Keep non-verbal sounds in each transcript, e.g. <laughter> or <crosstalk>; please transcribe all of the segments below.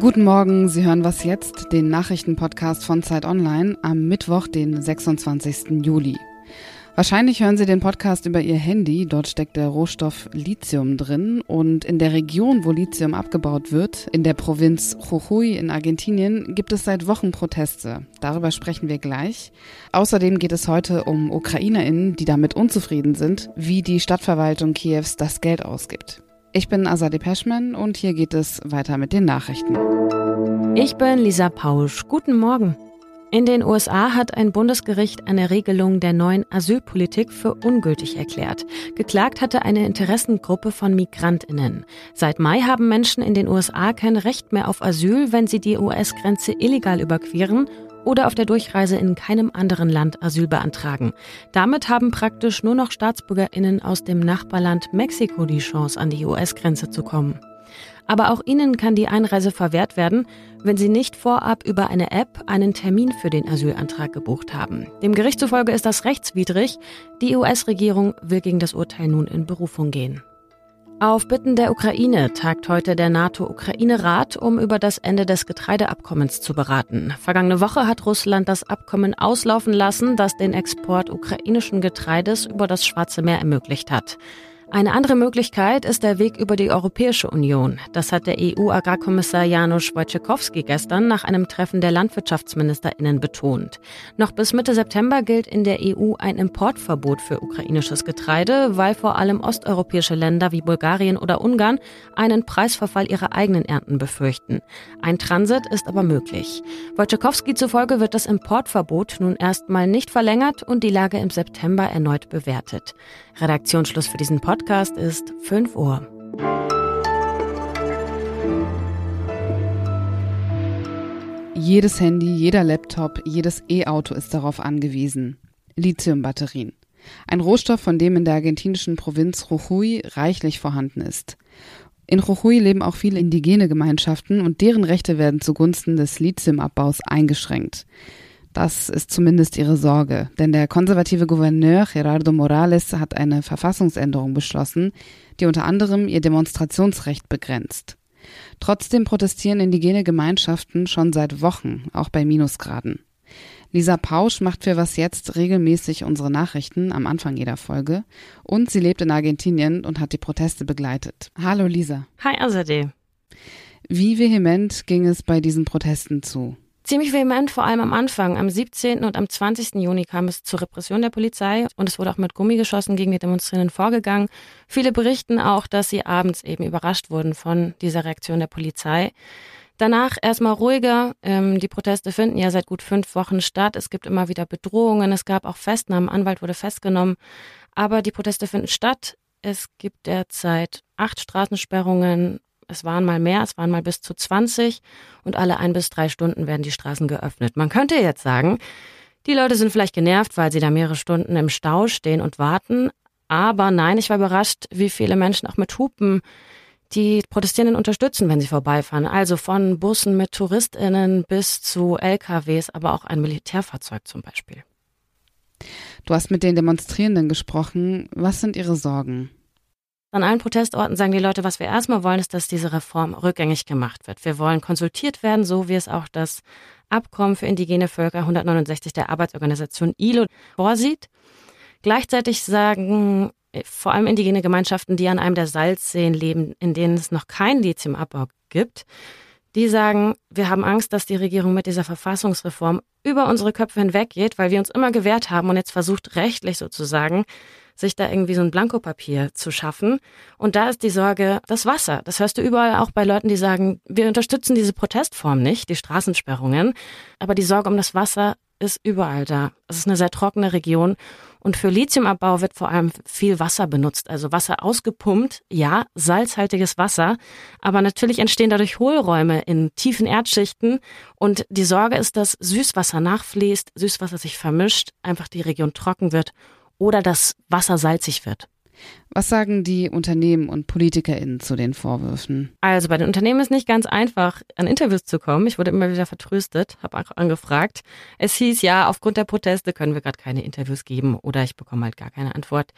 Guten Morgen, Sie hören was jetzt, den Nachrichtenpodcast von Zeit Online am Mittwoch, den 26. Juli. Wahrscheinlich hören Sie den Podcast über Ihr Handy. Dort steckt der Rohstoff Lithium drin. Und in der Region, wo Lithium abgebaut wird, in der Provinz Jujuy in Argentinien, gibt es seit Wochen Proteste. Darüber sprechen wir gleich. Außerdem geht es heute um UkrainerInnen, die damit unzufrieden sind, wie die Stadtverwaltung Kiews das Geld ausgibt. Ich bin Azadeh Peschman und hier geht es weiter mit den Nachrichten. Ich bin Lisa Pausch. Guten Morgen. In den USA hat ein Bundesgericht eine Regelung der neuen Asylpolitik für ungültig erklärt. Geklagt hatte eine Interessengruppe von Migrantinnen. Seit Mai haben Menschen in den USA kein Recht mehr auf Asyl, wenn sie die US-Grenze illegal überqueren oder auf der Durchreise in keinem anderen Land Asyl beantragen. Damit haben praktisch nur noch Staatsbürgerinnen aus dem Nachbarland Mexiko die Chance, an die US-Grenze zu kommen. Aber auch ihnen kann die Einreise verwehrt werden, wenn sie nicht vorab über eine App einen Termin für den Asylantrag gebucht haben. Dem Gericht zufolge ist das rechtswidrig. Die US-Regierung will gegen das Urteil nun in Berufung gehen. Auf Bitten der Ukraine tagt heute der NATO-Ukraine-Rat, um über das Ende des Getreideabkommens zu beraten. Vergangene Woche hat Russland das Abkommen auslaufen lassen, das den Export ukrainischen Getreides über das Schwarze Meer ermöglicht hat. Eine andere Möglichkeit ist der Weg über die Europäische Union. Das hat der EU-Agrarkommissar Janusz Wojciechowski gestern nach einem Treffen der Landwirtschaftsministerinnen betont. Noch bis Mitte September gilt in der EU ein Importverbot für ukrainisches Getreide, weil vor allem osteuropäische Länder wie Bulgarien oder Ungarn einen Preisverfall ihrer eigenen Ernten befürchten. Ein Transit ist aber möglich. Wojciechowski zufolge wird das Importverbot nun erstmal nicht verlängert und die Lage im September erneut bewertet. Redaktionsschluss für diesen Podcast ist 5 Uhr. Jedes Handy, jeder Laptop, jedes E-Auto ist darauf angewiesen. Lithiumbatterien. Ein Rohstoff, von dem in der argentinischen Provinz Jujuy reichlich vorhanden ist. In Jujuy leben auch viele indigene Gemeinschaften und deren Rechte werden zugunsten des Lithiumabbaus eingeschränkt. Das ist zumindest ihre Sorge, denn der konservative Gouverneur Gerardo Morales hat eine Verfassungsänderung beschlossen, die unter anderem ihr Demonstrationsrecht begrenzt. Trotzdem protestieren indigene Gemeinschaften schon seit Wochen, auch bei Minusgraden. Lisa Pausch macht für Was Jetzt regelmäßig unsere Nachrichten am Anfang jeder Folge und sie lebt in Argentinien und hat die Proteste begleitet. Hallo Lisa. Hi Azadeh. Wie vehement ging es bei diesen Protesten zu? Ziemlich vehement, vor allem am Anfang. Am 17. und am 20. Juni kam es zur Repression der Polizei und es wurde auch mit Gummigeschossen gegen die Demonstrierenden vorgegangen. Viele berichten auch, dass sie abends eben überrascht wurden von dieser Reaktion der Polizei. Danach erstmal ruhiger. Ähm, die Proteste finden ja seit gut fünf Wochen statt. Es gibt immer wieder Bedrohungen. Es gab auch Festnahmen. Anwalt wurde festgenommen. Aber die Proteste finden statt. Es gibt derzeit acht Straßensperrungen, es waren mal mehr, es waren mal bis zu 20 und alle ein bis drei Stunden werden die Straßen geöffnet. Man könnte jetzt sagen, die Leute sind vielleicht genervt, weil sie da mehrere Stunden im Stau stehen und warten. Aber nein, ich war überrascht, wie viele Menschen auch mit Hupen die Protestierenden unterstützen, wenn sie vorbeifahren. Also von Bussen mit TouristInnen bis zu LKWs, aber auch ein Militärfahrzeug zum Beispiel. Du hast mit den Demonstrierenden gesprochen. Was sind ihre Sorgen? An allen Protestorten sagen die Leute, was wir erstmal wollen, ist, dass diese Reform rückgängig gemacht wird. Wir wollen konsultiert werden, so wie es auch das Abkommen für indigene Völker 169 der Arbeitsorganisation ILO vorsieht. Gleichzeitig sagen äh, vor allem indigene Gemeinschaften, die an einem der Salzseen leben, in denen es noch keinen Lithiumabbau gibt, die sagen, wir haben Angst, dass die Regierung mit dieser Verfassungsreform über unsere Köpfe hinweggeht, weil wir uns immer gewehrt haben und jetzt versucht, rechtlich sozusagen sich da irgendwie so ein Blankopapier zu schaffen. Und da ist die Sorge, das Wasser. Das hörst du überall auch bei Leuten, die sagen, wir unterstützen diese Protestform nicht, die Straßensperrungen. Aber die Sorge um das Wasser ist überall da. Es ist eine sehr trockene Region. Und für Lithiumabbau wird vor allem viel Wasser benutzt. Also Wasser ausgepumpt, ja, salzhaltiges Wasser. Aber natürlich entstehen dadurch Hohlräume in tiefen Erdschichten. Und die Sorge ist, dass Süßwasser nachfließt, Süßwasser sich vermischt, einfach die Region trocken wird oder das Wasser salzig wird. Was sagen die Unternehmen und PolitikerInnen zu den Vorwürfen? Also bei den Unternehmen ist nicht ganz einfach, an Interviews zu kommen. Ich wurde immer wieder vertröstet, habe auch angefragt. Es hieß ja, aufgrund der Proteste können wir gerade keine Interviews geben oder ich bekomme halt gar keine Antwort.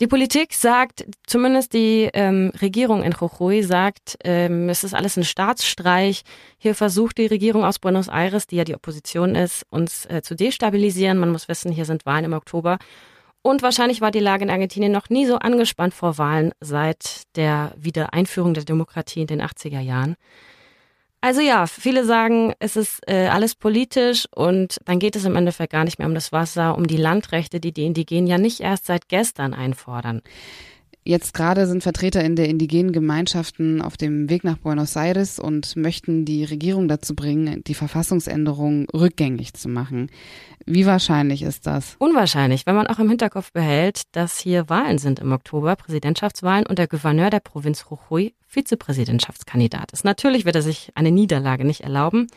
Die Politik sagt, zumindest die ähm, Regierung in Jujuy sagt, ähm, es ist alles ein Staatsstreich. Hier versucht die Regierung aus Buenos Aires, die ja die Opposition ist, uns äh, zu destabilisieren. Man muss wissen, hier sind Wahlen im Oktober. Und wahrscheinlich war die Lage in Argentinien noch nie so angespannt vor Wahlen seit der Wiedereinführung der Demokratie in den 80er Jahren. Also ja, viele sagen, es ist äh, alles politisch und dann geht es im Endeffekt gar nicht mehr um das Wasser, um die Landrechte, die die Indigenen ja nicht erst seit gestern einfordern. Jetzt gerade sind Vertreter in der indigenen Gemeinschaften auf dem Weg nach Buenos Aires und möchten die Regierung dazu bringen, die Verfassungsänderung rückgängig zu machen. Wie wahrscheinlich ist das? Unwahrscheinlich, wenn man auch im Hinterkopf behält, dass hier Wahlen sind im Oktober, Präsidentschaftswahlen und der Gouverneur der Provinz Jujuy Vizepräsidentschaftskandidat ist. Natürlich wird er sich eine Niederlage nicht erlauben.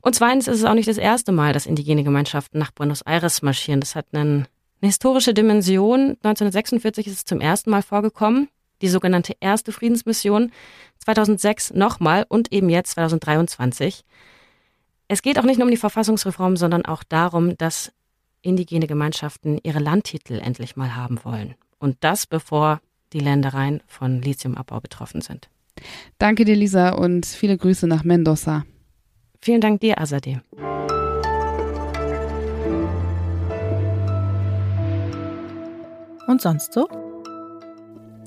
Und zweitens ist es auch nicht das erste Mal, dass indigene Gemeinschaften nach Buenos Aires marschieren. Das hat einen eine historische Dimension. 1946 ist es zum ersten Mal vorgekommen. Die sogenannte erste Friedensmission. 2006 nochmal und eben jetzt 2023. Es geht auch nicht nur um die Verfassungsreform, sondern auch darum, dass indigene Gemeinschaften ihre Landtitel endlich mal haben wollen. Und das bevor die Ländereien von Lithiumabbau betroffen sind. Danke dir, Lisa, und viele Grüße nach Mendoza. Vielen Dank dir, Azadeh. Und sonst so?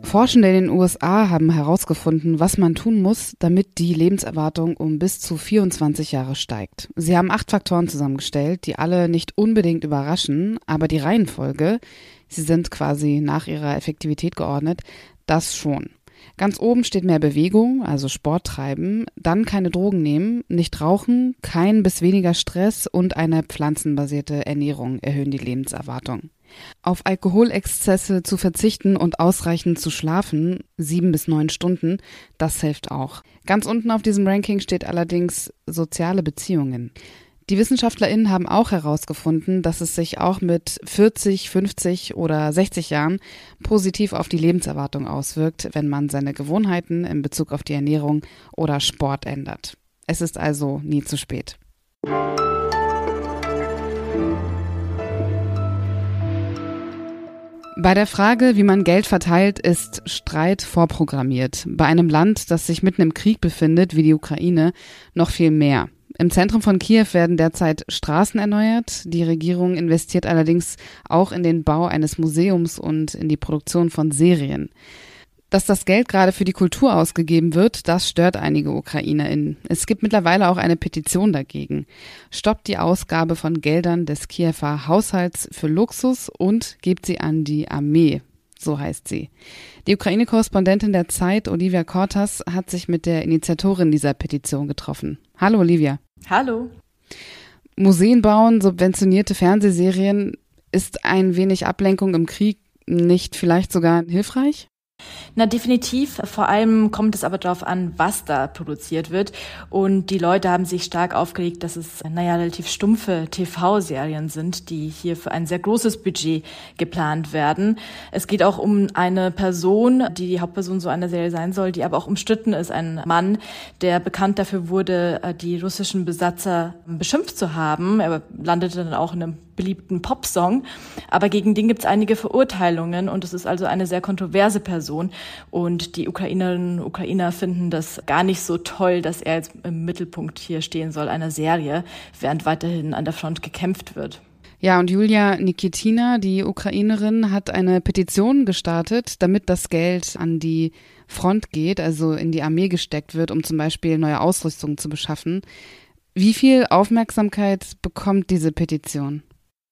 Forschende in den USA haben herausgefunden, was man tun muss, damit die Lebenserwartung um bis zu 24 Jahre steigt. Sie haben acht Faktoren zusammengestellt, die alle nicht unbedingt überraschen, aber die Reihenfolge, sie sind quasi nach ihrer Effektivität geordnet, das schon. Ganz oben steht mehr Bewegung, also Sport treiben, dann keine Drogen nehmen, nicht rauchen, kein bis weniger Stress und eine pflanzenbasierte Ernährung erhöhen die Lebenserwartung. Auf Alkoholexzesse zu verzichten und ausreichend zu schlafen, sieben bis neun Stunden, das hilft auch. Ganz unten auf diesem Ranking steht allerdings soziale Beziehungen. Die WissenschaftlerInnen haben auch herausgefunden, dass es sich auch mit 40, 50 oder 60 Jahren positiv auf die Lebenserwartung auswirkt, wenn man seine Gewohnheiten in Bezug auf die Ernährung oder Sport ändert. Es ist also nie zu spät. Bei der Frage, wie man Geld verteilt, ist Streit vorprogrammiert. Bei einem Land, das sich mitten im Krieg befindet, wie die Ukraine, noch viel mehr. Im Zentrum von Kiew werden derzeit Straßen erneuert. Die Regierung investiert allerdings auch in den Bau eines Museums und in die Produktion von Serien. Dass das Geld gerade für die Kultur ausgegeben wird, das stört einige UkrainerInnen. Es gibt mittlerweile auch eine Petition dagegen. Stoppt die Ausgabe von Geldern des Kiewer Haushalts für Luxus und gebt sie an die Armee. So heißt sie. Die Ukraine-Korrespondentin der Zeit, Olivia Kortas, hat sich mit der Initiatorin dieser Petition getroffen. Hallo, Olivia. Hallo. Museen bauen, subventionierte Fernsehserien, ist ein wenig Ablenkung im Krieg nicht vielleicht sogar hilfreich? Na, definitiv. Vor allem kommt es aber darauf an, was da produziert wird. Und die Leute haben sich stark aufgeregt, dass es, naja, relativ stumpfe TV-Serien sind, die hier für ein sehr großes Budget geplant werden. Es geht auch um eine Person, die die Hauptperson so einer Serie sein soll, die aber auch umstritten ist. Ein Mann, der bekannt dafür wurde, äh, die russischen Besatzer beschimpft zu haben. Er landete dann auch in einem beliebten Popsong. Aber gegen den gibt es einige Verurteilungen und es ist also eine sehr kontroverse Person. Und die Ukrainerinnen und Ukrainer finden das gar nicht so toll, dass er jetzt im Mittelpunkt hier stehen soll einer Serie, während weiterhin an der Front gekämpft wird. Ja, und Julia Nikitina, die Ukrainerin, hat eine Petition gestartet, damit das Geld an die Front geht, also in die Armee gesteckt wird, um zum Beispiel neue Ausrüstung zu beschaffen. Wie viel Aufmerksamkeit bekommt diese Petition?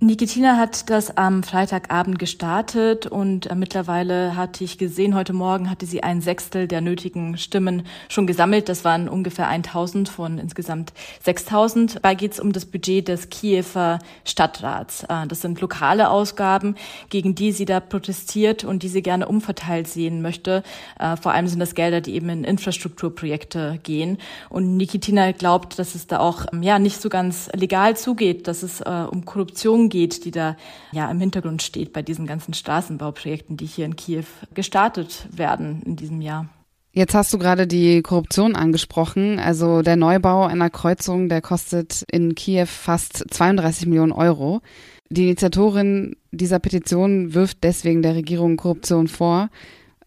Nikitina hat das am Freitagabend gestartet und äh, mittlerweile hatte ich gesehen, heute Morgen hatte sie ein Sechstel der nötigen Stimmen schon gesammelt. Das waren ungefähr 1000 von insgesamt 6000. Dabei geht es um das Budget des Kiewer Stadtrats. Äh, das sind lokale Ausgaben, gegen die sie da protestiert und die sie gerne umverteilt sehen möchte. Äh, vor allem sind das Gelder, die eben in Infrastrukturprojekte gehen. Und Nikitina glaubt, dass es da auch ähm, ja nicht so ganz legal zugeht, dass es um Korruption geht, die da ja im Hintergrund steht bei diesen ganzen Straßenbauprojekten, die hier in Kiew gestartet werden in diesem Jahr. Jetzt hast du gerade die Korruption angesprochen. Also der Neubau einer Kreuzung, der kostet in Kiew fast 32 Millionen Euro. Die Initiatorin dieser Petition wirft deswegen der Regierung Korruption vor.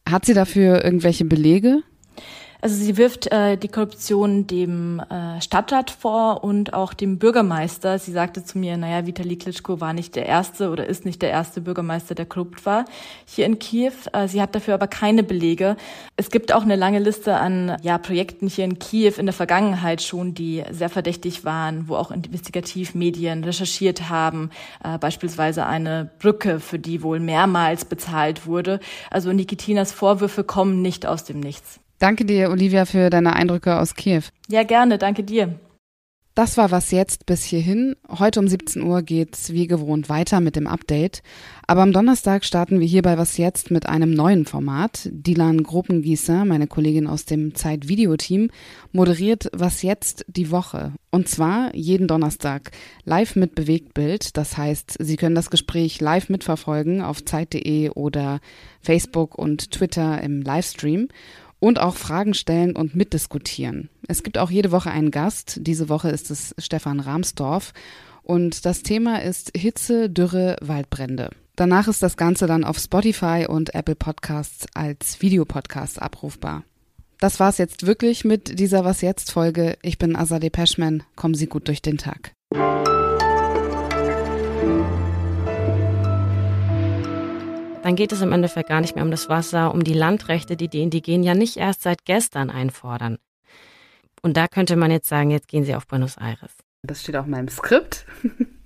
Hat sie dafür irgendwelche Belege? Also sie wirft äh, die Korruption dem äh, Stadtrat vor und auch dem Bürgermeister. Sie sagte zu mir, naja, Vitali Klitschko war nicht der erste oder ist nicht der erste Bürgermeister, der korrupt war hier in Kiew. Äh, sie hat dafür aber keine Belege. Es gibt auch eine lange Liste an ja, Projekten hier in Kiew in der Vergangenheit schon, die sehr verdächtig waren, wo auch Investigativmedien recherchiert haben, äh, beispielsweise eine Brücke, für die wohl mehrmals bezahlt wurde. Also Nikitinas Vorwürfe kommen nicht aus dem Nichts. Danke dir, Olivia, für deine Eindrücke aus Kiew. Ja, gerne. Danke dir. Das war was jetzt bis hierhin. Heute um 17 Uhr geht's wie gewohnt weiter mit dem Update. Aber am Donnerstag starten wir hier bei was jetzt mit einem neuen Format. Dilan Gruppengießer, meine Kollegin aus dem Zeit-Video-Team, moderiert was jetzt die Woche. Und zwar jeden Donnerstag live mit Bewegtbild. Das heißt, Sie können das Gespräch live mitverfolgen auf Zeit.de oder Facebook und Twitter im Livestream und auch Fragen stellen und mitdiskutieren. Es gibt auch jede Woche einen Gast. Diese Woche ist es Stefan Rahmsdorf. Und das Thema ist Hitze, Dürre, Waldbrände. Danach ist das Ganze dann auf Spotify und Apple Podcasts als Videopodcast abrufbar. Das war's jetzt wirklich mit dieser Was jetzt Folge. Ich bin Azadeh Peschman. Kommen Sie gut durch den Tag. Dann geht es im Endeffekt gar nicht mehr um das Wasser, um die Landrechte, die die Indigenen ja nicht erst seit gestern einfordern. Und da könnte man jetzt sagen, jetzt gehen sie auf Buenos Aires. Das steht auch in meinem Skript. <laughs>